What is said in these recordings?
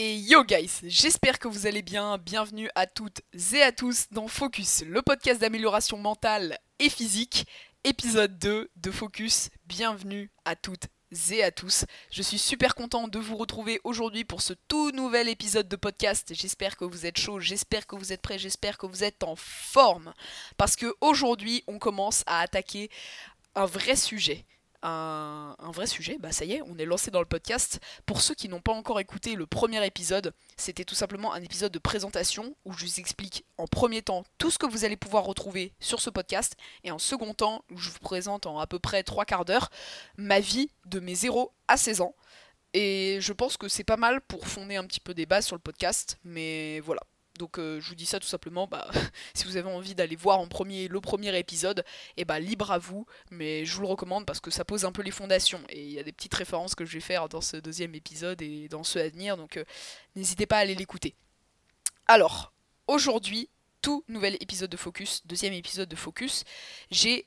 Et yo guys, j'espère que vous allez bien. Bienvenue à toutes et à tous dans Focus, le podcast d'amélioration mentale et physique, épisode 2 de Focus. Bienvenue à toutes et à tous. Je suis super content de vous retrouver aujourd'hui pour ce tout nouvel épisode de podcast. J'espère que vous êtes chaud, j'espère que vous êtes prêts, j'espère que vous êtes en forme. Parce que aujourd'hui, on commence à attaquer un vrai sujet un, vrai sujet, bah ça y est, on est lancé dans le podcast. Pour ceux qui n'ont pas encore écouté le premier épisode, c'était tout simplement un épisode de présentation où je vous explique en premier temps tout ce que vous allez pouvoir retrouver sur ce podcast et en second temps où je vous présente en à peu près trois quarts d'heure ma vie de mes 0 à 16 ans. Et je pense que c'est pas mal pour fonder un petit peu des bases sur le podcast, mais voilà, donc euh, je vous dis ça tout simplement, bah, si vous avez envie d'aller voir en premier le premier épisode, et eh bah libre à vous, mais je vous le recommande parce que ça pose un peu les fondations. Et il y a des petites références que je vais faire dans ce deuxième épisode et dans ceux à venir, donc euh, n'hésitez pas à aller l'écouter. Alors, aujourd'hui, tout nouvel épisode de Focus, deuxième épisode de Focus, j'ai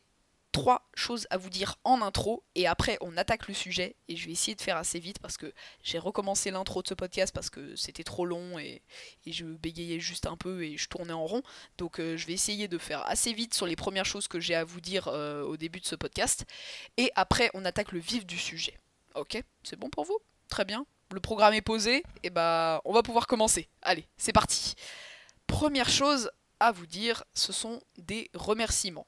trois choses à vous dire en intro et après on attaque le sujet et je vais essayer de faire assez vite parce que j'ai recommencé l'intro de ce podcast parce que c'était trop long et, je bégayais juste un peu et je tournais en rond. Donc euh, je vais essayer de faire assez vite sur les premières choses que j'ai à vous dire euh, au début de ce podcast et après on attaque le vif du sujet. Ok? C'est bon pour vous? Très bien. Le programme est posé et bah on va pouvoir commencer. Allez c'est parti. Première chose à vous dire ce sont des remerciements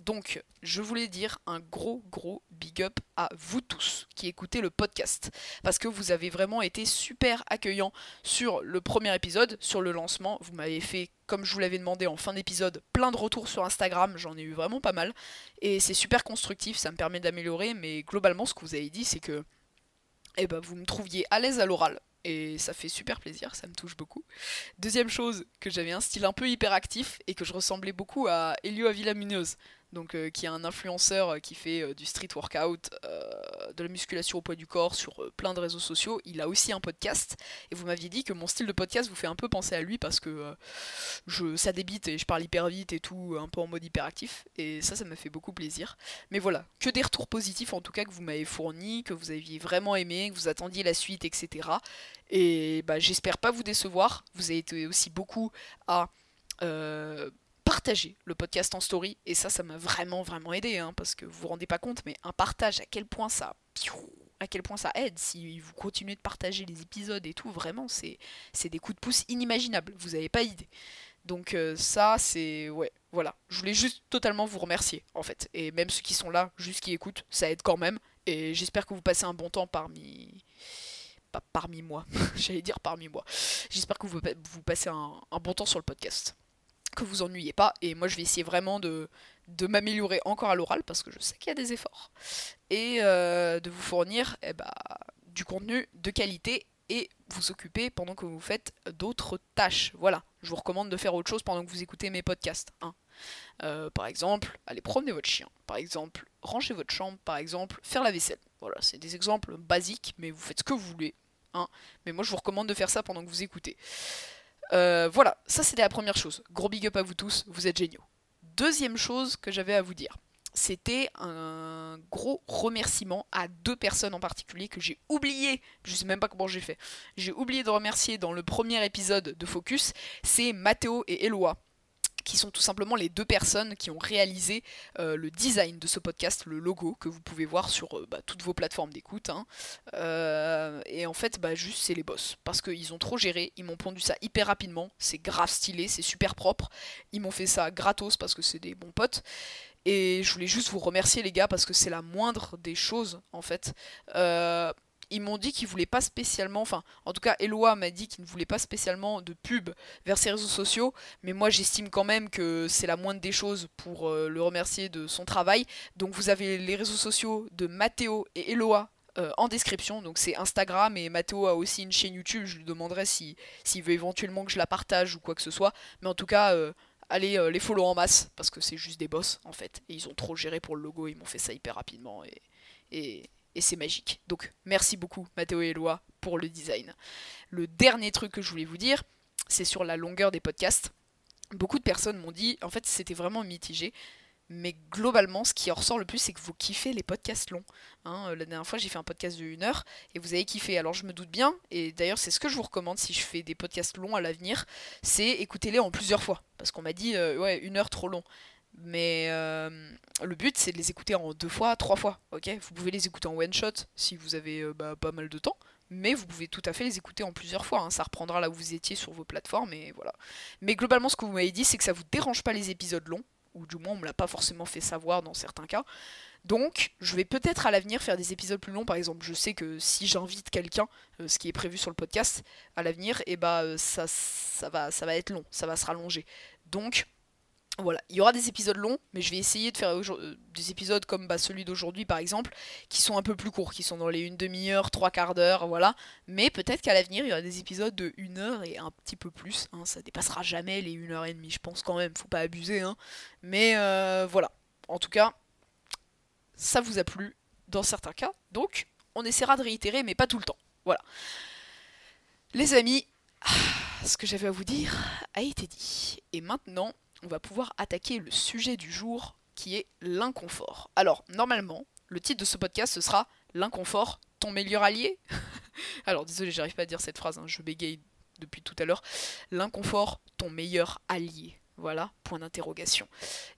donc, je voulais dire un gros, gros big up à vous tous qui écoutez le podcast. Parce que vous avez vraiment été super accueillants sur le premier épisode, sur le lancement. Vous m'avez fait, comme je vous l'avais demandé en fin d'épisode, plein de retours sur Instagram. J'en ai eu vraiment pas mal. Et c'est super constructif, ça me permet d'améliorer. Mais globalement, ce que vous avez dit, c'est que eh ben, vous me trouviez à l'aise à l'oral. Et ça fait super plaisir, ça me touche beaucoup. Deuxième chose, que j'avais un style un peu hyperactif et que je ressemblais beaucoup à Elio Avila donc euh, qui est un influenceur euh, qui fait euh, du street workout, de la musculation au poids du corps sur plein de réseaux sociaux. Il a aussi un podcast et vous m'aviez dit que mon style de podcast vous fait un peu penser à lui parce que je, ça débite et je parle hyper vite et tout, un peu en mode hyperactif et ça, ça m'a fait beaucoup plaisir. Mais voilà, que des retours positifs en tout cas que vous m'avez fournis, que vous aviez vraiment aimé, que vous attendiez la suite, etc. Et bah, j'espère pas vous décevoir. Vous avez été aussi beaucoup à partager le podcast en story. Et ça, ça m'a vraiment, vraiment aidé, hein, parce que vous vous rendez pas compte, mais un partage, à quel point ça à quel point ça aide si vous continuez de partager les épisodes et tout, vraiment, c'est, des coups de pouce inimaginables, vous avez pas idée. Donc euh, ça, c'est... Ouais, voilà. Je voulais juste totalement vous remercier, en fait. Et même ceux qui sont là, juste qui écoutent, ça aide quand même. Et j'espère que vous passez un bon temps parmi... Pas parmi moi, j'allais dire parmi moi. J'espère que vous, vous passez un bon temps sur le podcast que vous ennuyez pas. Et moi, je vais essayer vraiment de, de m'améliorer encore à l'oral parce que je sais qu'il y a des efforts. Et euh, de vous fournir eh bah, du contenu de qualité et vous occuper pendant que vous faites d'autres tâches. Voilà, je vous recommande de faire autre chose pendant que vous écoutez mes podcasts. Hein. Euh, par exemple, aller promener votre chien. Par exemple, ranger votre chambre. Par exemple, faire la vaisselle. Voilà, c'est des exemples basiques, mais vous faites ce que vous voulez. Hein. Mais moi, je vous recommande de faire ça pendant que vous écoutez. Euh, voilà, ça c'était la première chose. Gros big up à vous tous, vous êtes géniaux. Deuxième chose que j'avais à vous dire, c'était un gros remerciement à deux personnes en particulier que j'ai oublié, je sais même pas comment j'ai fait, j'ai oublié de remercier dans le premier épisode de Focus, c'est Mathéo et Eloi qui sont tout simplement les deux personnes qui ont réalisé euh, le design de ce podcast, le logo que vous pouvez voir sur euh, bah, toutes vos plateformes d'écoute. Hein. Euh, et en fait, bah, juste c'est les boss. Parce qu'ils ont trop géré, ils m'ont pondu ça hyper rapidement, c'est grave stylé, c'est super propre. Ils m'ont fait ça gratos parce que c'est des bons potes. Et je voulais juste vous remercier les gars parce que c'est la moindre des choses en fait ils m'ont dit qu'ils voulaient pas spécialement, enfin, en tout cas, Eloi m'a dit qu'il ne voulait pas spécialement de pub vers ses réseaux sociaux, mais moi j'estime quand même que c'est la moindre des choses pour euh, le remercier de son travail. Donc vous avez les réseaux sociaux de Mathéo et Eloi euh, en description. Donc c'est Instagram et Mathéo a aussi une chaîne YouTube. Je lui demanderai s'il veut éventuellement que je la partage ou quoi que ce soit. Mais en tout cas, euh, allez les follow en masse parce que c'est juste des boss en fait. Et ils ont trop géré pour le logo. Ils m'ont fait ça hyper rapidement et, et c'est magique. Donc merci beaucoup Mathéo et Eloi pour le design. Le dernier truc que je voulais vous dire, c'est sur la longueur des podcasts. Beaucoup de personnes m'ont dit, en fait c'était vraiment mitigé. Mais globalement, ce qui en ressort le plus, c'est que vous kiffez les podcasts longs. Hein, la dernière fois, j'ai fait un podcast de 1 heure et vous avez kiffé. Alors, je me doute bien, et d'ailleurs, c'est ce que je vous recommande si je fais des podcasts longs à l'avenir, c'est écoutez-les en plusieurs fois. Parce qu'on m'a dit, euh, ouais, une heure trop long. Mais euh, le but, c'est de les écouter en deux fois, trois fois. Ok, vous pouvez les écouter en one shot si vous avez euh, bah, pas mal de temps, mais vous pouvez tout à fait les écouter en plusieurs fois. Hein. Ça reprendra là où vous étiez sur vos plateformes et voilà. Mais globalement, ce que vous m'avez dit, c'est que ça vous dérange pas les épisodes longs, ou du moins on me l'a pas forcément fait savoir dans certains cas. Donc, je vais peut-être à l'avenir faire des épisodes plus longs. Par exemple, je sais que si j'invite quelqu'un, euh, ce qui est prévu sur le podcast à l'avenir, et eh bah ça, ça va, ça va être long, ça va se rallonger. Donc voilà, il y aura des épisodes longs, mais je vais essayer de faire euh, des épisodes comme bah, celui d'aujourd'hui par exemple, qui sont un peu plus courts, qui sont dans les une demi-heure, trois quarts d'heure, voilà. Mais peut-être qu'à l'avenir, il y aura des épisodes de une heure et un petit peu plus. Hein. ça dépassera jamais les une heure et demie, je pense quand même, faut pas abuser. Hein. Mais euh, voilà, en tout cas, ça vous a plu dans certains cas, donc on essaiera de réitérer, mais pas tout le temps. Voilà. Les amis, ce que j'avais à vous dire a été dit. Et maintenant, on va pouvoir attaquer le sujet du jour qui est l'inconfort. Alors, normalement, le titre de ce podcast ce sera L'inconfort, ton meilleur allié Alors, désolé, j'arrive pas à dire cette phrase, hein, je bégaye depuis tout à l'heure. L'inconfort, ton meilleur allié. Voilà, point d'interrogation.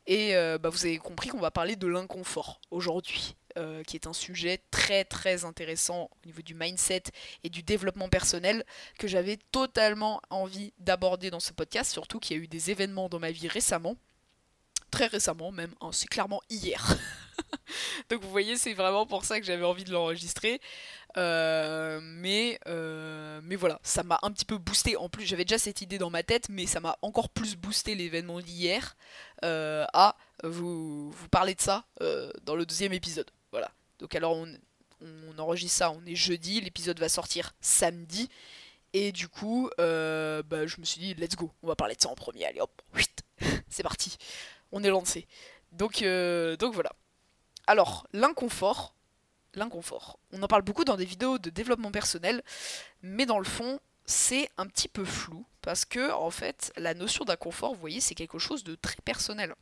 Et euh, bah, vous avez compris qu'on va parler de l'inconfort aujourd'hui, euh, qui est un sujet très très intéressant au niveau du mindset et du développement personnel que j'avais totalement envie d'aborder dans ce podcast, surtout qu'il y a eu des événements dans ma vie récemment, très récemment même, hein, c'est clairement hier. Donc vous voyez, c'est vraiment pour ça que j'avais envie de l'enregistrer. Euh, mais, euh, mais voilà, ça m'a un petit peu boosté. En plus, j'avais déjà cette idée dans ma tête, mais ça m'a encore plus boosté l'événement d'hier à vous, vous parler de ça dans le deuxième épisode. Voilà. Donc alors on, on enregistre ça, on est jeudi, l'épisode va sortir samedi. Et du coup, bah, je me suis dit, let's go, on va parler de ça en premier. Allez hop, c'est parti. On est lancé. Donc, donc voilà. Alors, l'inconfort, l'inconfort. On en parle beaucoup dans des vidéos de développement personnel, mais dans le fond, c'est un petit peu flou parce que en fait, la notion d'inconfort, vous voyez, c'est quelque chose de très personnel.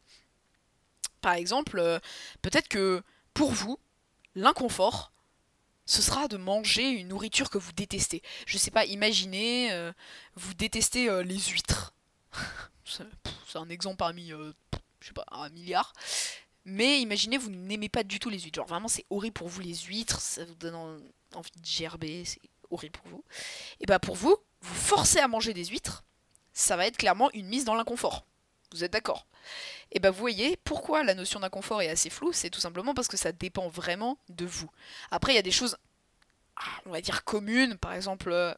Par exemple, euh, peut-être que pour vous, l'inconfort, ce sera de manger une nourriture que vous détestez. Je sais pas, imaginez, euh, vous détestez euh, les huîtres. c'est un exemple parmi, je sais pas, un milliard. Mais imaginez, vous n'aimez pas du tout les huîtres. Genre vraiment, c'est horrible pour vous les huîtres, ça vous donne envie de gerber, c'est horrible pour vous. Et bah pour vous, vous forcez à manger des huîtres, ça va être clairement une mise dans l'inconfort. Vous êtes d'accord? Et bah vous voyez, pourquoi la notion d'inconfort est assez floue C'est tout simplement parce que ça dépend vraiment de vous. Après, il y a des choses, ah, on va dire communes, par exemple, euh,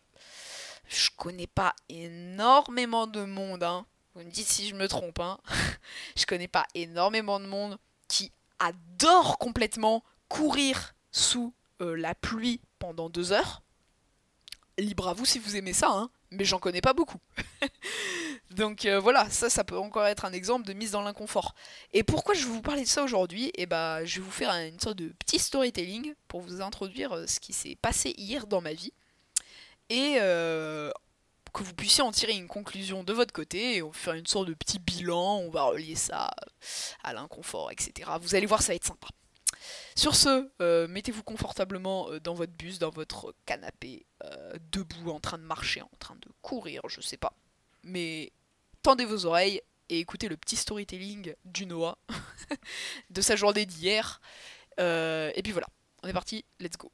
je connais pas énormément de monde, hein. Vous me dites si je me trompe, hein. je connais pas énormément de monde qui adore complètement courir sous euh, la pluie pendant deux heures. Libre à vous si vous aimez ça, hein, mais j'en connais pas beaucoup. Donc euh, voilà, ça, ça peut encore être un exemple de mise dans l'inconfort. Et pourquoi je vais vous parler de ça aujourd'hui? Eh bah, je vais vous faire une sorte de petit storytelling pour vous introduire euh, ce qui s'est passé hier dans ma vie. Et que vous puissiez en tirer une conclusion de votre côté et on faire une sorte de petit bilan, on va relier ça à l'inconfort, etc. Vous allez voir, ça va être sympa. Sur ce, euh, mettez-vous confortablement euh, dans votre bus, dans votre canapé, euh, debout, en train de marcher, en train de courir, je sais pas. Mais tendez vos oreilles et écoutez le petit storytelling du Noah de sa journée d'hier. et puis voilà, on est parti, let's go.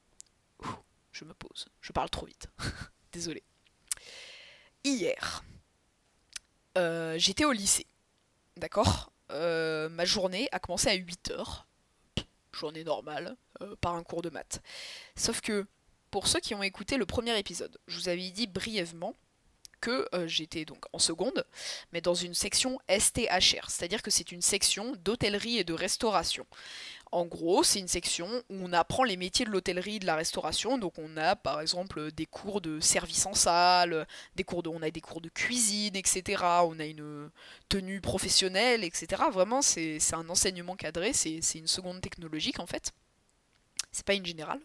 je me pose, je parle trop vite. Désolé hier, euh, j'étais au lycée. D'accord? Euh, Ma journée a commencé à 8h. Journée normale, euh, par un cours de maths. Sauf que, pour ceux qui ont écouté le premier épisode, je vous avais dit brièvement que j'étais donc en seconde, mais dans une section STHR, c'est-à-dire que c'est une section d'hôtellerie et de restauration. En gros, c'est une section où on apprend les métiers de l'hôtellerie de la restauration. Donc on a par exemple des cours de service en salle, des cours de, on a des cours de cuisine, etc. On a une tenue professionnelle, etc. Vraiment, c'est un enseignement cadré, c'est une seconde technologique en fait. C'est pas une générale.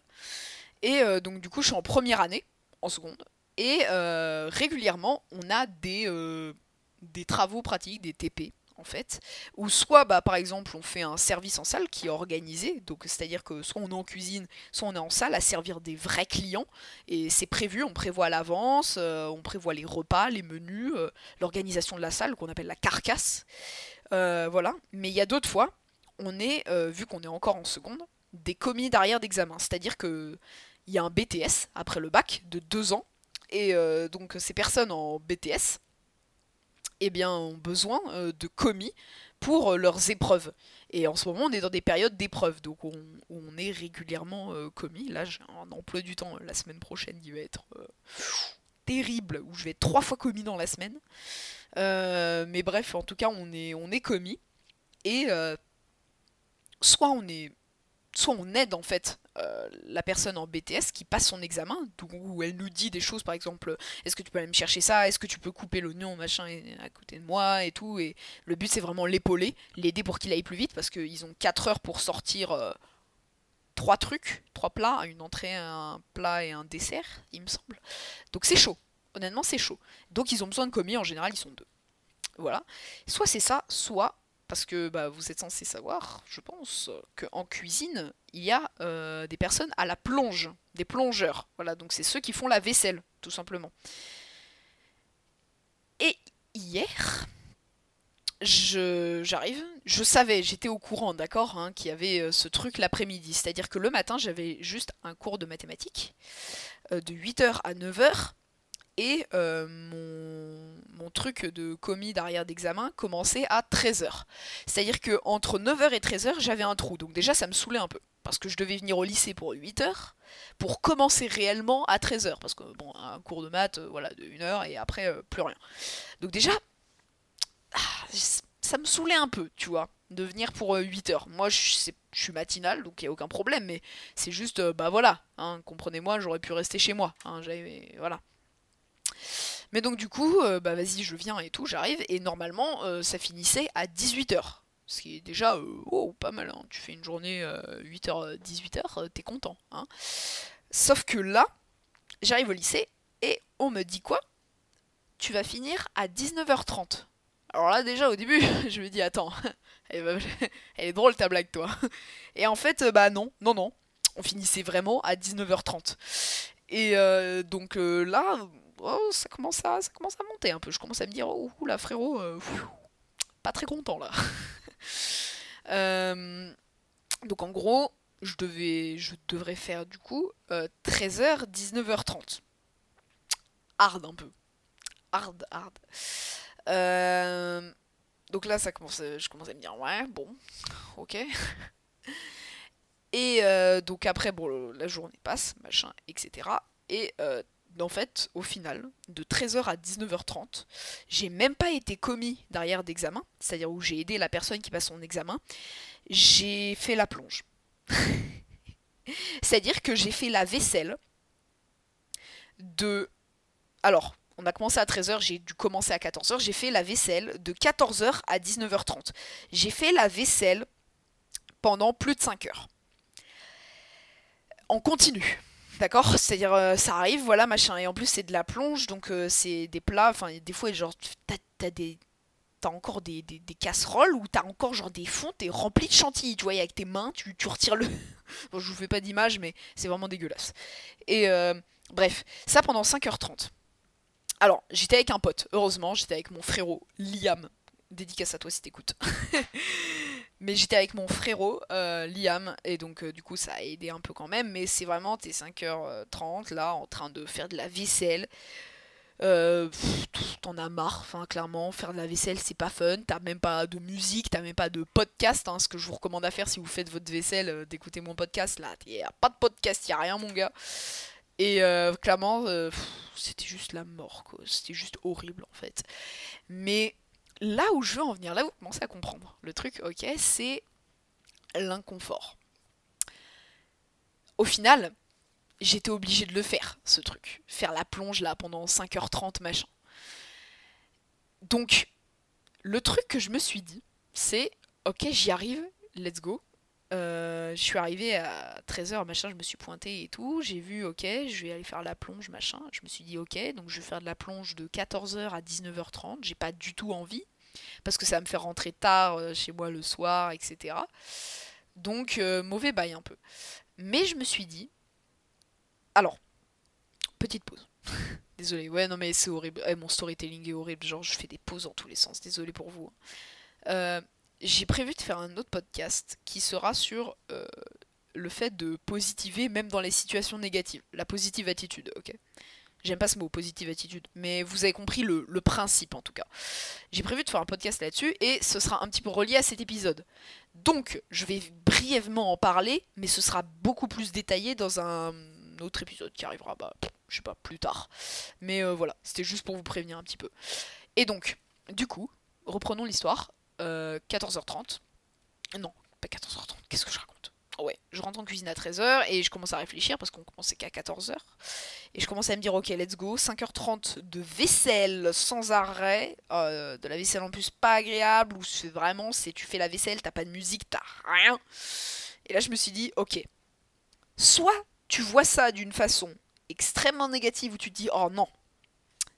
Et euh, donc du coup, je suis en première année, en seconde. Et euh, régulièrement, on a des, euh, des travaux pratiques, des TP, en fait, ou soit bah, par exemple on fait un service en salle qui est organisé, c'est-à-dire que soit on est en cuisine, soit on est en salle à servir des vrais clients, et c'est prévu, on prévoit à l'avance, euh, on prévoit les repas, les menus, l'organisation de la salle qu'on appelle la carcasse, voilà. Mais il y a d'autres fois, on est, vu qu'on est encore en seconde, des commis d'arrière d'examen, c'est-à-dire que il y a un BTS après le bac de deux ans, et donc ces personnes en BTS eh bien, ont besoin euh, de commis pour euh, leurs épreuves. Et en ce moment, on est dans des périodes d'épreuves, donc on, est régulièrement euh, commis. Là, j'ai un emploi du temps la semaine prochaine qui va être terrible, où je vais être trois fois commis dans la semaine. mais bref, en tout cas, on est, on est commis. Et soit on est soit on aide en fait euh, la personne en BTS qui passe son examen, où elle nous dit des choses par exemple, est-ce que tu peux aller me chercher ça, est-ce que tu peux couper l'oignon machin à côté de moi et tout, et le but c'est vraiment l'épauler, l'aider pour qu'il aille plus vite parce qu'ils ont 4 heures pour sortir euh, trois trucs, trois plats, une entrée, un plat et un dessert, il me semble. Donc c'est chaud, honnêtement c'est chaud. Donc ils ont besoin de commis, en général ils sont deux. Voilà. Soit c'est ça, soit parce que bah, vous êtes censé savoir, je pense, qu'en cuisine, il y a euh, des personnes à la plonge, des plongeurs. Voilà, donc c'est ceux qui font la vaisselle, tout simplement. Et hier, j'arrive, je, savais, j'étais au courant, d'accord, hein, qu'il y avait euh, ce truc l'après-midi. C'est-à-dire que le matin, j'avais juste un cours de mathématiques euh, de 8h à 9h et euh, mon, truc de commis d'arrière d'examen commençait à 13h. C'est-à-dire que entre 9h et 13h, j'avais un trou. Donc déjà, ça me saoulait un peu. Parce que je devais venir au lycée pour 8h, pour commencer réellement à 13h. Parce que, bon, un cours de maths, euh, voilà, de 1h, et après, euh, plus rien. Donc déjà, ah, ça me saoulait un peu, tu vois, de venir pour 8h. Moi, je, suis matinale, donc il n'y a aucun problème, mais c'est juste, bah voilà, hein, comprenez-moi, j'aurais pu rester chez moi. Hein, voilà. Mais donc du coup, euh, bah vas-y, je viens et tout, j'arrive, et normalement, euh, ça finissait à 18h. Ce qui est déjà euh, pas mal, hein. tu fais une journée 8h, 18h, t'es content. Hein. Sauf que là, j'arrive au lycée, et on me dit quoi? Tu vas finir à 19h30. Alors là déjà au début, je me dis attends, elle, est drôle ta blague toi. Et en fait, bah non, non, non, on finissait vraiment à 19h30. Et donc là, oh, ça, commence à, ça commence à monter un peu. Je commence à me dire, oh là frérot, euh, pas très content là. Euh, donc en gros, je, devais, je devrais faire du coup 13h, euh, 19h30. Hard un peu. Hard, hard. donc là, ça commence, je commence à me dire, ouais, bon, ok. Et donc après, bon, la journée passe, machin, etc. Et en fait, au final, de 13h à 19h30, j'ai même pas été commis derrière d'examen, c'est-à-dire où j'ai aidé la personne qui passe son examen, j'ai fait la plonge. c'est-à-dire que j'ai fait la vaisselle de... Alors, on a commencé à 13h, j'ai dû commencer à 14h, j'ai fait la vaisselle de 14h à 19h30. J'ai fait la vaisselle pendant plus de 5 heures. En continu. D'accord C'est-à-dire, euh, ça arrive, voilà, machin. Et en plus, c'est de la plonge, donc euh, c'est des plats. Enfin, des fois, genre, t'as des. Encore des, casseroles ou t'as encore genre des fonds, t'es rempli de chantilly, tu vois, avec tes mains, tu, tu retires le. bon, je vous fais pas d'image, mais c'est vraiment dégueulasse. Et euh, bref, ça pendant 5h30. Alors, j'étais avec un pote, heureusement, j'étais avec mon frérot, Liam. Dédicace à toi si t'écoutes. Mais j'étais avec mon frérot, euh, Liam, et donc euh, du coup ça a aidé un peu quand même. Mais c'est vraiment, t'es 5h30 là, en train de faire de la vaisselle. Euh, t'en as marre, clairement, faire de la vaisselle c'est pas fun, t'as même pas de musique, t'as même pas de podcast, hein, ce que je vous recommande à faire si vous faites votre vaisselle, d'écouter mon podcast là, y a pas de podcast, y a rien mon gars. Et clairement, c'était juste la mort, quoi. C'était juste horrible en fait. Mais là où je veux en venir, là où vous commencez à comprendre le truc, ok, c'est l'inconfort. Au final, j'étais obligée de le faire, ce truc. Faire la plonge là pendant 5h30, machin. Donc, le truc que je me suis dit, c'est ok, j'y arrive, let's go. Euh, je suis arrivée à 13h, machin, je me suis pointée et tout. J'ai vu, ok, je vais aller faire la plonge, machin. Je me suis dit, ok, donc je vais faire de la plonge de 14h à 19h30. J'ai pas du tout envie. parce que ça va me faire rentrer tard euh, chez moi le soir, etc. Donc euh, mauvais bail un peu. Mais je me suis dit, alors, petite pause. Désolé, ouais, non mais c'est horrible. Eh, mon storytelling est horrible, genre je fais des pauses dans tous les sens, désolé pour vous. Hein. J'ai prévu de faire un autre podcast qui sera sur euh, le fait de positiver même dans les situations négatives. La positive attitude, ok J'aime pas ce mot, positive attitude, mais vous avez compris le, principe en tout cas. J'ai prévu de faire un podcast là-dessus et ce sera un petit peu relié à cet épisode. Donc, je vais brièvement en parler, mais ce sera beaucoup plus détaillé dans un autre épisode qui arrivera, bah, je sais pas, plus tard. Mais euh, voilà, c'était juste pour vous prévenir un petit peu. Et donc, du coup, reprenons l'histoire. 14h30. Euh, non, pas 14h30, qu'est-ce que je raconte? Ouais, je rentre en cuisine à 13h et je commence à réfléchir parce qu'on commençait qu'à 14h. Et je commence à me dire, ok, let's go. 5h30 de vaisselle sans arrêt. Euh, de la vaisselle en plus pas agréable. Où c'est vraiment, c'est tu fais la vaisselle, t'as pas de musique, t'as rien. Et là, je me suis dit, ok. Soit tu vois ça d'une façon extrêmement négative où tu te dis, oh non.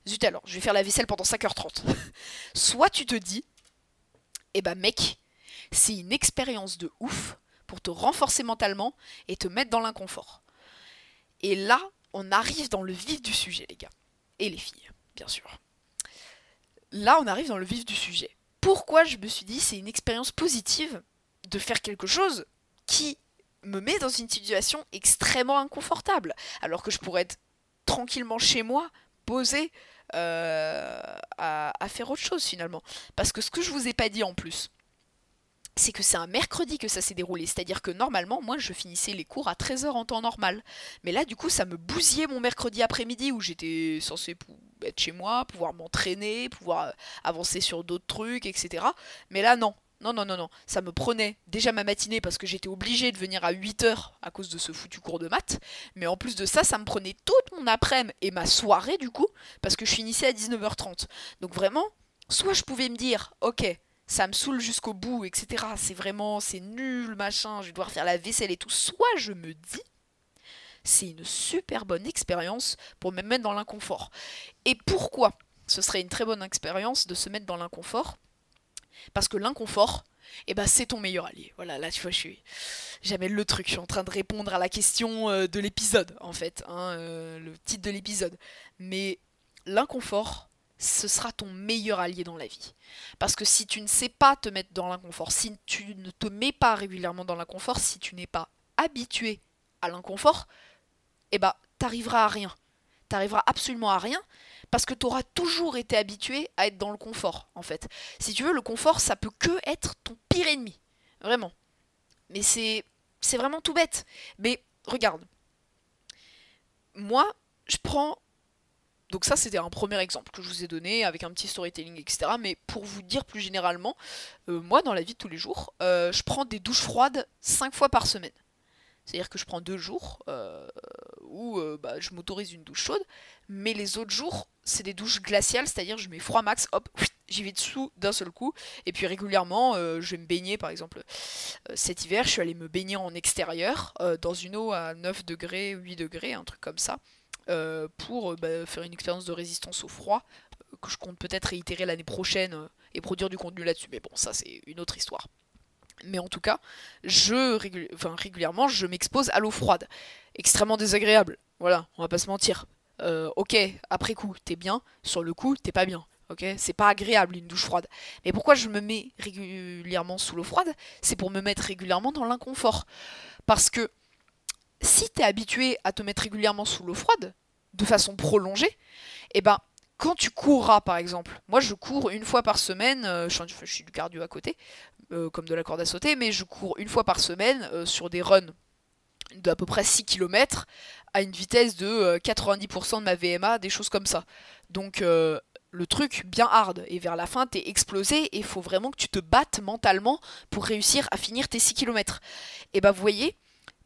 Zut alors, je vais faire la vaisselle pendant 5h30. Soit tu te dis, eh ben mec, c'est une expérience de ouf pour te renforcer mentalement et te mettre dans l'inconfort. Et là, on arrive dans le vif du sujet, les gars. Et les filles, bien sûr. Là, on arrive dans le vif du sujet. Pourquoi je me suis dit c'est une expérience positive de faire quelque chose qui me met dans une situation extrêmement inconfortable, alors que je pourrais être tranquillement chez moi, posé, euh, à, faire autre chose finalement. Parce que ce que je vous ai pas dit en plus, c'est que c'est un mercredi que ça s'est déroulé. C'est-à-dire que normalement, moi, je finissais les cours à 13h en temps normal. Mais là, du coup, ça me bousillait mon mercredi après-midi où j'étais censé être chez moi, pouvoir m'entraîner, pouvoir euh, avancer sur d'autres trucs, etc. Mais là, non. Non, non, non, non. Ça me prenait déjà ma matinée parce que j'étais obligée de venir à 8h à cause de ce foutu cours de maths. Mais en plus de ça, ça me prenait toute mon après-midi et ma soirée du coup parce que je finissais à 19h30. Donc vraiment, soit je pouvais me dire, ok, ça me saoule jusqu'au bout, etc. C'est vraiment, c'est nul, machin, je vais devoir faire la vaisselle et tout. Soit je me dis, c'est une super bonne expérience pour me mettre dans l'inconfort. Et pourquoi? Ce serait une très bonne expérience de se mettre dans l'inconfort parce que l'inconfort, eh ben, c'est ton meilleur allié. Voilà, là, tu vois, je suis. J'amène le truc. Je suis en train de répondre à la question euh, de l'épisode, en fait. Hein, euh, le titre de l'épisode. Mais l'inconfort, ce sera ton meilleur allié dans la vie. Parce que si tu ne sais pas te mettre dans l'inconfort, si tu ne te mets pas régulièrement dans l'inconfort, si tu n'es pas habitué à l'inconfort, eh ben, t'arriveras à rien. T'arriveras absolument à rien parce que tu auras toujours été habitué à être dans le confort, en fait. Si tu veux, le confort, ça peut que être ton pire ennemi. Vraiment. Mais c'est, c'est vraiment tout bête. Mais regarde. Moi, je prends. Donc, ça, c'était un premier exemple que je vous ai donné avec un petit storytelling, etc. Mais pour vous dire plus généralement, euh, moi, dans la vie de tous les jours, euh, je prends des douches froides 5 fois par semaine. C'est-à-dire que je prends deux jours euh, où euh, bah, je m'autorise une douche chaude, mais les autres jours, c'est des douches glaciales, c'est-à-dire je mets froid max, hop, j'y vais dessous d'un seul coup, et puis régulièrement, euh, je vais me baigner, par exemple, cet hiver, je suis allée me baigner en extérieur, dans une eau à 9 degrés, 8 degrés, un truc comme ça, pour bah, faire une expérience de résistance au froid, que je compte peut-être réitérer l'année prochaine et produire du contenu là-dessus, mais bon, ça c'est une autre histoire. Mais en tout cas, je régulièrement, je m'expose à l'eau froide. Extrêmement désagréable. Voilà, on va pas se mentir. Euh, ok, après coup, t'es bien. Sur le coup, t'es pas bien. Ok, c'est pas agréable une douche froide. Mais pourquoi je me mets régulièrement sous l'eau froide? C'est pour me mettre régulièrement dans l'inconfort. Parce que si t'es habitué à te mettre régulièrement sous l'eau froide, de façon prolongée, eh ben quand tu courras par exemple, moi je cours une fois par semaine, euh, je, suis du cardio à côté, euh, comme de la corde à sauter, mais je cours une fois par semaine euh, sur des runs d'à peu près 6 km à une vitesse de 90% de ma VMA, des choses comme ça. Donc le truc bien hard, et vers la fin t'es explosé et il faut vraiment que tu te battes mentalement pour réussir à finir tes 6 km. Et bah vous voyez,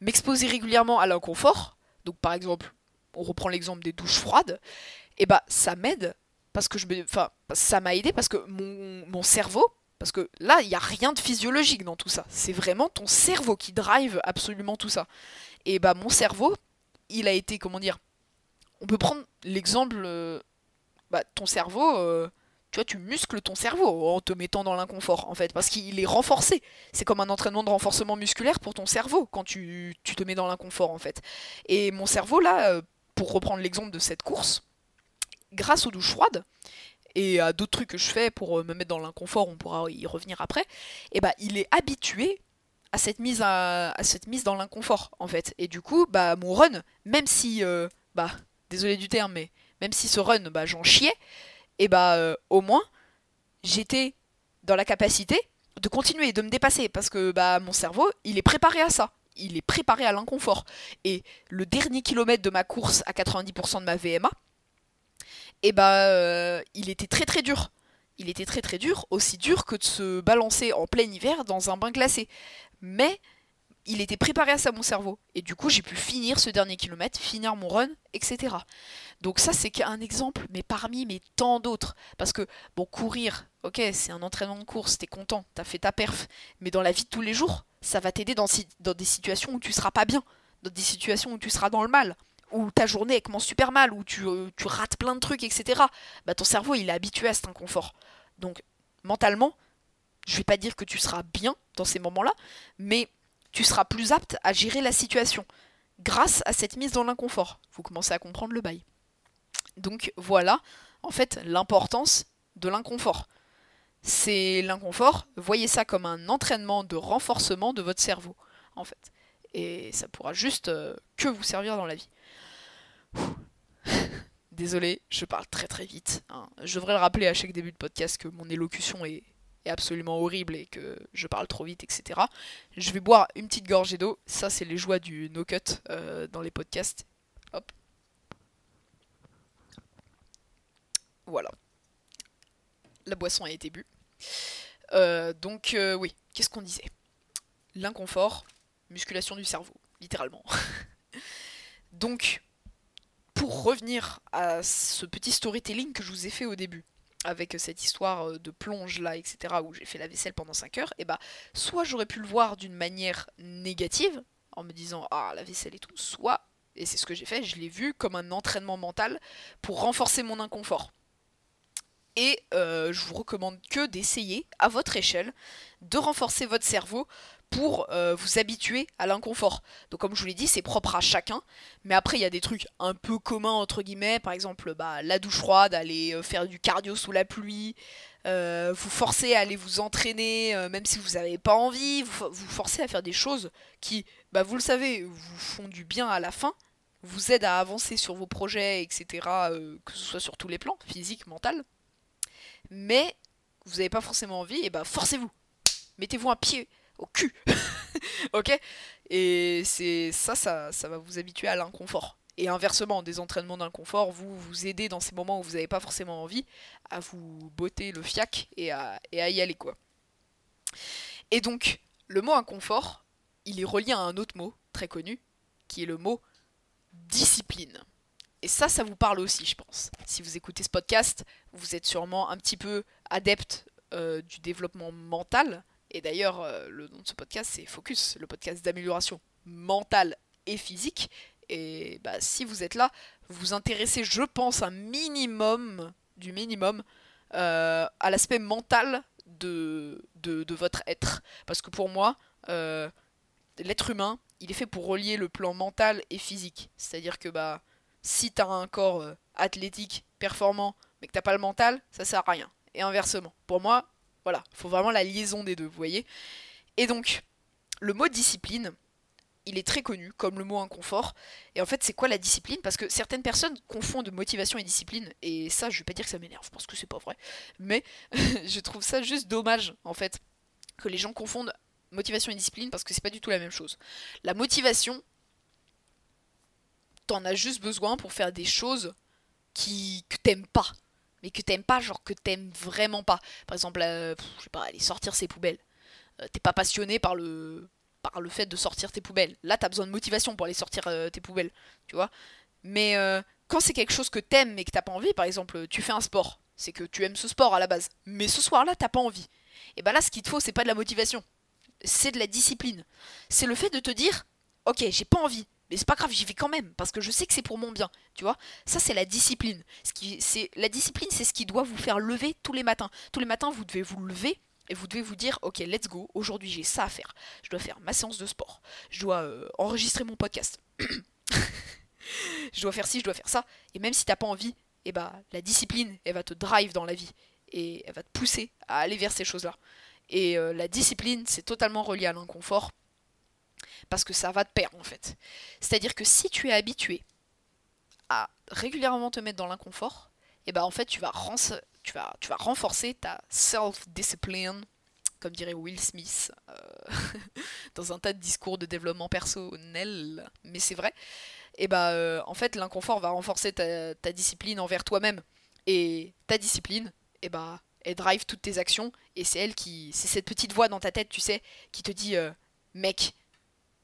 m'exposer régulièrement à l'inconfort, donc par exemple, on reprend l'exemple des douches froides, et bah ça m'aide parce que je me enfin ça m'a aidé parce que mon cerveau parce que là il n'y a rien de physiologique dans tout ça c'est vraiment ton cerveau qui drive absolument tout ça et bah mon cerveau il a été comment dire on peut prendre l'exemple euh, bah, ton cerveau euh, tu vois, tu muscles ton cerveau en te mettant dans l'inconfort, en fait, parce qu'il est renforcé. C'est comme un entraînement de renforcement musculaire pour ton cerveau quand tu, te mets dans l'inconfort, en fait. Et mon cerveau, là, euh, pour reprendre l'exemple de cette course, grâce aux douches froides, et à d'autres trucs que je fais pour euh, me mettre dans l'inconfort, on pourra y revenir après, et eh bah, il est habitué à cette mise, à, cette mise dans l'inconfort, en fait. Et du coup, bah, mon run, même si, euh, bah, désolé du terme, mais même si ce run, bah, j'en chiais, et bah euh, au moins j'étais dans la capacité de continuer, de me dépasser, parce que bah mon cerveau, il est préparé à ça. Il est préparé à l'inconfort. Et le dernier kilomètre de ma course à 90% de ma VMA, et bah euh, il était très très dur. Il était très très dur, aussi dur que de se balancer en plein hiver dans un bain glacé. Mais il était préparé à ça mon cerveau. Et du coup j'ai pu finir ce dernier kilomètre, finir mon run, etc. Donc ça, c'est qu'un exemple, mais parmi mais tant d'autres. Parce que, bon, courir, ok, c'est un entraînement de course, t'es content, t'as fait ta perf. Mais dans la vie de tous les jours, ça va t'aider dans, dans des situations où tu seras pas bien. Dans des situations où tu seras dans le mal. Où ta journée commence super mal, où tu, euh, tu rates plein de trucs, etc. Bah ton cerveau, il est habitué à cet inconfort. Donc, mentalement, je vais pas dire que tu seras bien dans ces moments-là, mais tu seras plus apte à gérer la situation grâce à cette mise dans l'inconfort. Vous commencez à comprendre le bail. Donc voilà, en fait, l'importance de l'inconfort. C'est l'inconfort, voyez ça comme un entraînement de renforcement de votre cerveau, en fait. Et ça pourra juste euh, que vous servir dans la vie. Désolé, je parle très très vite. Hein. Je devrais le rappeler à chaque début de podcast que mon élocution est, absolument horrible et que je parle trop vite, etc. Je vais boire une petite gorgée d'eau. Ça, c'est les joies du no-cut euh, dans les podcasts. Hop. Voilà. La boisson a été bue. Euh, donc euh, oui, qu'est-ce qu'on disait? L'inconfort, musculation du cerveau, littéralement. donc, revenir à ce petit storytelling que je vous ai fait au début, avec cette histoire euh, de plonge là, etc., où j'ai fait la vaisselle pendant 5 heures, et bah, soit j'aurais pu le voir d'une manière négative, en me disant ah la vaisselle et tout, soit, et c'est ce que j'ai fait, je l'ai vu comme un entraînement mental pour renforcer mon inconfort. Et euh, je vous recommande que d'essayer, à votre échelle, de renforcer votre cerveau pour euh, vous habituer à l'inconfort. Donc comme je vous l'ai dit, c'est propre à chacun. Mais après, il y a des trucs un peu communs, entre guillemets. Par exemple, bah, la douche froide, aller euh, faire du cardio sous la pluie. vous forcer à aller vous entraîner, même si vous n'avez pas envie. Vous, vous forcez à faire des choses qui, bah, vous le savez, vous font du bien à la fin. Vous aident à avancer sur vos projets, etc. que ce soit sur tous les plans, physique, mental mais vous n'avez pas forcément envie, et bah forcez-vous. Mettez-vous un pied au cul. ok? Et c'est ça, ça, ça va vous habituer à l'inconfort. Et inversement, des entraînements d'inconfort, vous vous aidez dans ces moments où vous n'avez pas forcément envie à vous botter le fiac et à, y aller quoi. Et donc, le mot inconfort, il est relié à un autre mot très connu, qui est le mot discipline. Et ça, ça vous parle aussi, je pense. Si vous écoutez ce podcast, vous êtes sûrement un petit peu adepte euh, du développement mental. Et d'ailleurs, euh, le nom de ce podcast, c'est Focus, le podcast d'amélioration mentale et physique. Et bah, si vous êtes là, vous intéressez, je pense, un minimum, du minimum, euh, à l'aspect mental de, de, votre être. Parce que pour moi, l'être humain, il est fait pour relier le plan mental et physique. C'est-à-dire que bah si t'as un corps euh, athlétique, performant, mais que t'as pas le mental, ça sert à rien. Et inversement. Pour moi, voilà, faut vraiment la liaison des deux, vous voyez. Et donc, le mot discipline, il est très connu comme le mot inconfort. Et en fait, c'est quoi la discipline? Parce que certaines personnes confondent motivation et discipline. Et ça, je vais pas dire que ça m'énerve, pense que c'est pas vrai. Mais je trouve ça juste dommage, en fait, que les gens confondent motivation et discipline parce que c'est pas du tout la même chose. La motivation, t'en as juste besoin pour faire des choses qui, que t'aimes pas. Mais que t'aimes pas, genre que t'aimes vraiment pas. Par exemple, euh, je sais pas, aller sortir ses poubelles. Euh, t'es pas passionné par le, par le fait de sortir tes poubelles. Là, t'as besoin de motivation pour aller sortir euh, tes poubelles, tu vois. Mais quand c'est quelque chose que t'aimes mais que t'as pas envie, par exemple, tu fais un sport, c'est que tu aimes ce sport à la base. Mais ce soir-là, t'as pas envie. Et ben là, ce qu'il te faut, c'est pas de la motivation. C'est de la discipline. C'est le fait de te dire, ok, j'ai pas envie, mais c'est pas grave, j'y vais quand même parce que je sais que c'est pour mon bien, tu vois. Ça c'est la discipline. Ce qui c'est la discipline, c'est ce qui doit vous faire lever tous les matins. Tous les matins, vous devez vous lever et vous devez vous dire OK, let's go. Aujourd'hui, j'ai ça à faire. Je dois faire ma séance de sport. Je dois euh, enregistrer mon podcast. je dois faire ci, je dois faire ça. Et même si t'as pas envie, eh bah la discipline, elle va te drive dans la vie et elle va te pousser à aller vers ces choses-là. Et euh, la discipline, c'est totalement relié à l'inconfort parce que ça va te perdre en fait. C'est-à-dire que si tu es habitué à régulièrement te mettre dans l'inconfort, et eh ben en fait tu vas, tu vas, tu vas renforcer ta self-discipline, comme dirait Will Smith euh, dans un tas de discours de développement personnel, mais c'est vrai. Et eh ben, en fait l'inconfort va renforcer ta, discipline envers toi-même. Et ta discipline, et eh bah elle drive toutes tes actions et c'est elle qui c'est cette petite voix dans ta tête tu sais qui te dit euh, mec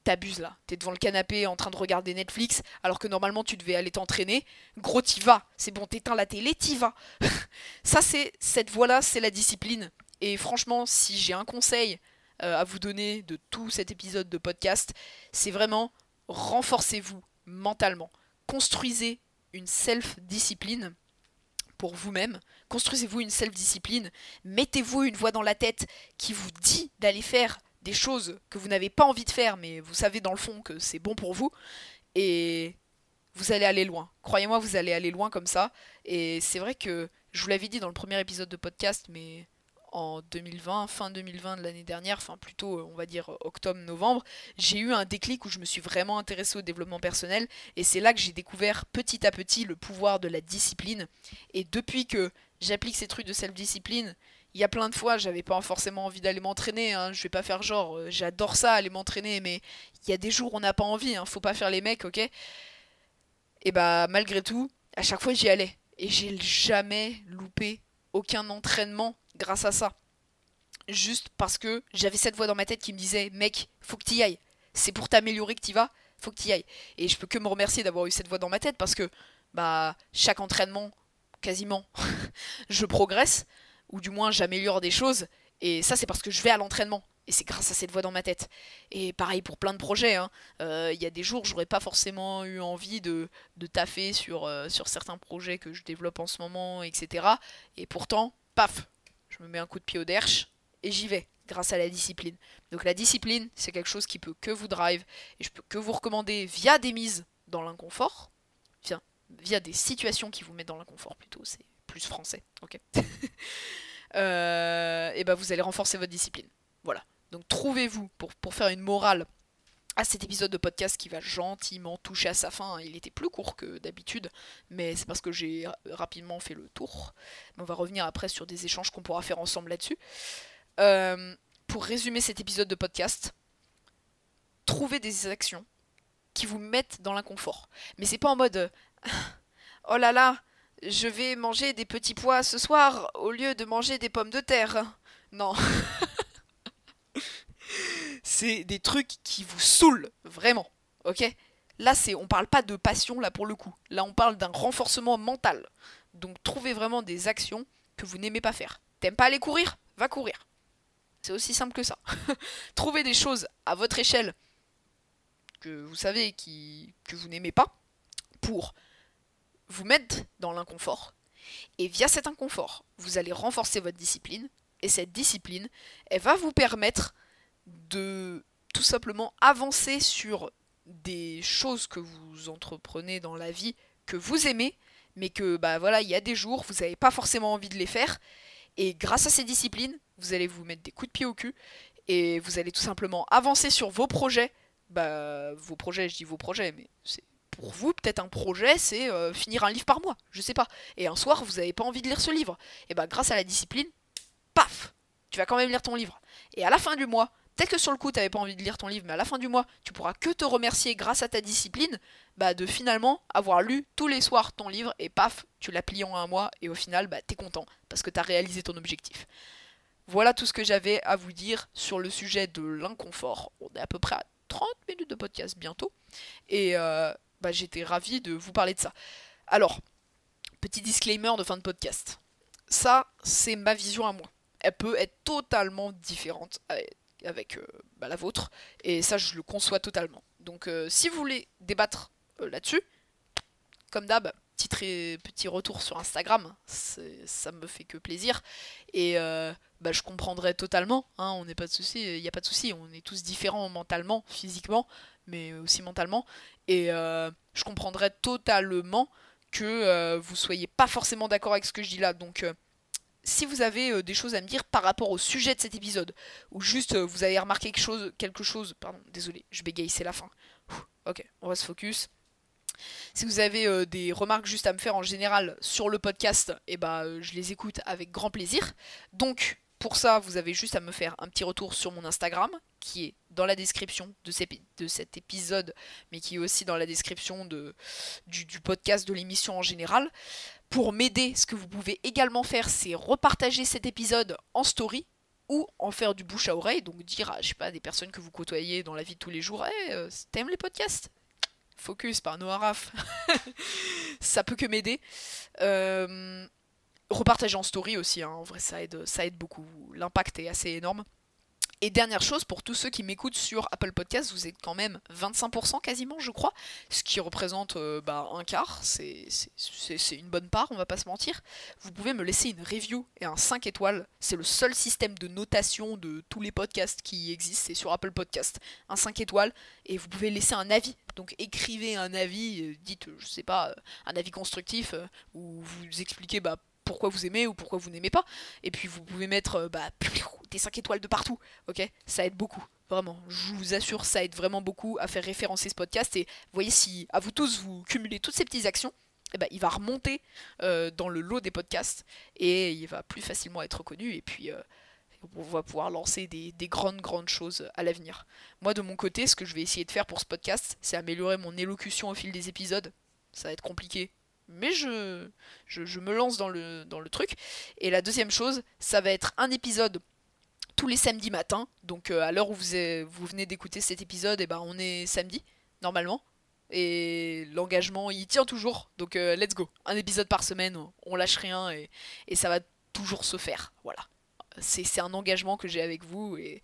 t'abuses là. T'es devant le canapé en train de regarder Netflix, alors que normalement tu devais aller t'entraîner. Gros, t'y vas. C'est bon, t'éteins la télé, t'y vas. Ça, c'est cette voie-là, c'est la discipline. Et franchement, si j'ai un conseil euh, à vous donner de tout cet épisode de podcast, c'est vraiment renforcez-vous mentalement. Construisez une self-discipline pour vous-même. Construisez-vous une self-discipline. Mettez-vous une voix dans la tête qui vous dit d'aller faire des choses que vous n'avez pas envie de faire, mais vous savez dans le fond que c'est bon pour vous, et vous allez aller loin. Croyez-moi, vous allez aller loin comme ça. Et c'est vrai que je vous l'avais dit dans le premier épisode de podcast, mais en 2020, fin 2020 de l'année dernière, enfin plutôt on va dire octobre-novembre, j'ai eu un déclic où je me suis vraiment intéressé au développement personnel et c'est là que j'ai découvert petit à petit le pouvoir de la discipline. Et depuis que j'applique ces trucs de self-discipline, il y a plein de fois, j'avais pas forcément envie d'aller m'entraîner. Hein. Je vais pas faire genre, euh, j'adore ça, aller m'entraîner, mais il y a des jours où on n'a pas envie. Hein. Faut pas faire les mecs, ok? Et bah, malgré tout, à chaque fois, j'y allais. Et j'ai jamais loupé aucun entraînement grâce à ça. Juste parce que j'avais cette voix dans ma tête qui me disait, mec, faut que tu y ailles. C'est pour t'améliorer que tu vas, faut que tu y ailles. Et je peux que me remercier d'avoir eu cette voix dans ma tête parce que, bah, chaque entraînement, quasiment, je progresse ou du moins j'améliore des choses. Et ça, c'est parce que je vais à l'entraînement. Et c'est grâce à cette voix dans ma tête. Et pareil pour plein de projets. Hein. Euh, il y a des jours, j'aurais pas forcément eu envie de, de taffer sur, euh, sur certains projets que je développe en ce moment, etc. Et pourtant, paf, je me mets un coup de pied au derche et j'y vais grâce à la discipline. Donc la discipline, c'est quelque chose qui peut que vous drive et je peux que vous recommander via des mises dans l'inconfort, via, via des situations qui vous mettent dans l'inconfort plutôt, c'est français, ok euh, Et ben vous allez renforcer votre discipline. Voilà. Donc trouvez-vous pour, pour faire une morale à cet épisode de podcast qui va gentiment toucher à sa fin. Il était plus court que d'habitude, mais c'est parce que j'ai rapidement fait le tour. on va revenir après sur des échanges qu'on pourra faire ensemble là-dessus. Euh, pour résumer cet épisode de podcast, trouvez des actions qui vous mettent dans l'inconfort. Mais c'est pas en mode oh là là, je vais manger des petits pois ce soir au lieu de manger des pommes de terre. Non. c'est des trucs qui vous saoulent, vraiment. Ok? Là, c'est, on parle pas de passion, là, pour le coup. Là, on parle d'un renforcement mental. Donc, trouvez vraiment des actions que vous n'aimez pas faire. T'aimes pas aller courir? Va courir. C'est aussi simple que ça. trouvez des choses à votre échelle que vous savez que vous n'aimez pas pour vous mettre dans l'inconfort. Et via cet inconfort, vous allez renforcer votre discipline. Et cette discipline, elle va vous permettre de tout simplement avancer sur des choses que vous entreprenez dans la vie que vous aimez, mais que bah voilà, il y a des jours, vous n'avez pas forcément envie de les faire. Et grâce à ces disciplines, vous allez vous mettre des coups de pied au cul et vous allez tout simplement avancer sur vos projets. Bah, vos projets, je dis vos projets, mais c'est pour vous, peut-être un projet, c'est euh, finir un livre par mois, je sais pas. Et un soir, vous n'avez pas envie de lire ce livre. Et bah, grâce à la discipline, paf, tu vas quand même lire ton livre. Et à la fin du mois, peut-être que sur le coup, tu n'avais pas envie de lire ton livre, mais à la fin du mois, tu pourras que te remercier grâce à ta discipline, bah, de finalement avoir lu tous les soirs ton livre et paf, tu l'as plié en un mois et au final, bah, es content parce que tu as réalisé ton objectif. Voilà tout ce que j'avais à vous dire sur le sujet de l'inconfort. On est à peu près à 30 minutes de podcast bientôt. Et euh, j'étais ravie de vous parler de ça. Alors, petit disclaimer de fin de podcast. Ça, c'est ma vision à moi. Elle peut être totalement différente avec euh, bah, la vôtre, et ça, je le conçois totalement. Donc si vous voulez débattre là-dessus, comme d'hab, petit, retour sur Instagram, ça me fait que plaisir. Et bah, je comprendrais totalement, hein, on pas de il n'y a pas de souci, on est tous différents mentalement, physiquement, mais aussi mentalement. Et je comprendrais totalement que vous soyez pas forcément d'accord avec ce que je dis là. Donc si vous avez euh, des choses à me dire par rapport au sujet de cet épisode, ou juste euh, vous avez remarqué quelque chose, pardon, désolé, je bégaye, c'est la fin. ok, on va se focus. Si vous avez euh, des remarques juste à me faire en général sur le podcast, eh ben, je les écoute avec grand plaisir. Donc, pour ça, vous avez juste à me faire un petit retour sur mon Instagram, qui est dans la description de, cet épisode, mais qui est aussi dans la description de, du, podcast de l'émission en général. Pour m'aider, ce que vous pouvez également faire, c'est repartager cet épisode en story ou en faire du bouche à oreille, donc dire à je sais pas, des personnes que vous côtoyez dans la vie de tous les jours, hey, euh, t'aimes les podcasts? Focus par Noah Raff. ça peut que m'aider. Euh, repartager en story aussi, hein. en vrai ça aide, ça aide beaucoup. L'impact est assez énorme. Et dernière chose, pour tous ceux qui m'écoutent sur Apple Podcast, vous êtes quand même 25% quasiment, je crois, ce qui représente euh, bah, un quart, c'est une bonne part, on va pas se mentir. Vous pouvez me laisser une review et un 5 étoiles, c'est le seul système de notation de tous les podcasts qui existent, c'est sur Apple Podcast. Un 5 étoiles, et vous pouvez laisser un avis. Donc écrivez un avis, euh, dites, je sais pas, un avis constructif, euh, où vous expliquez bah, pourquoi vous aimez ou pourquoi vous n'aimez pas. Et puis vous pouvez mettre euh, bah, des 5 étoiles de partout, ok? Ça aide beaucoup, vraiment. Je vous assure, ça aide vraiment beaucoup à faire référencer ce podcast. Et voyez, si à vous tous, vous cumulez toutes ces petites actions, eh ben, il va remonter euh, dans le lot des podcasts et il va plus facilement être reconnu. Et puis... Euh, on va pouvoir lancer des, des, grandes, grandes choses à l'avenir. Moi, de mon côté, ce que je vais essayer de faire pour ce podcast, c'est améliorer mon élocution au fil des épisodes. Ça va être compliqué, mais je, je, me lance dans le, dans le truc. Et la deuxième chose, ça va être un épisode tous les samedis matins. Donc euh, à l'heure où vous, venez d'écouter cet épisode, et eh ben, on est samedi, normalement. Et l'engagement, il tient toujours. Donc euh, let's go. Un épisode par semaine, on lâche rien et, et ça va toujours se faire. Voilà c'est un engagement que j'ai avec vous et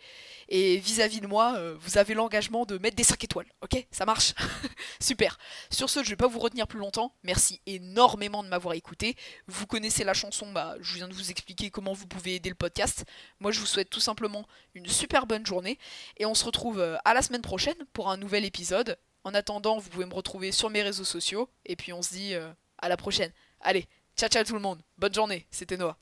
vis-à-vis de moi, euh, vous avez l'engagement de mettre des 5 étoiles, ok? Ça marche Super. Sur ce, je vais pas vous retenir plus longtemps. Merci énormément de m'avoir écouté. Vous connaissez la chanson, bah, je viens de vous expliquer comment vous pouvez aider le podcast. Moi, je vous souhaite tout simplement une super bonne journée et on se retrouve euh, à la semaine prochaine pour un nouvel épisode. En attendant, vous pouvez me retrouver sur mes réseaux sociaux et puis on se dit euh, à la prochaine. Allez, ciao ciao tout le monde. Bonne journée. C'était Noah.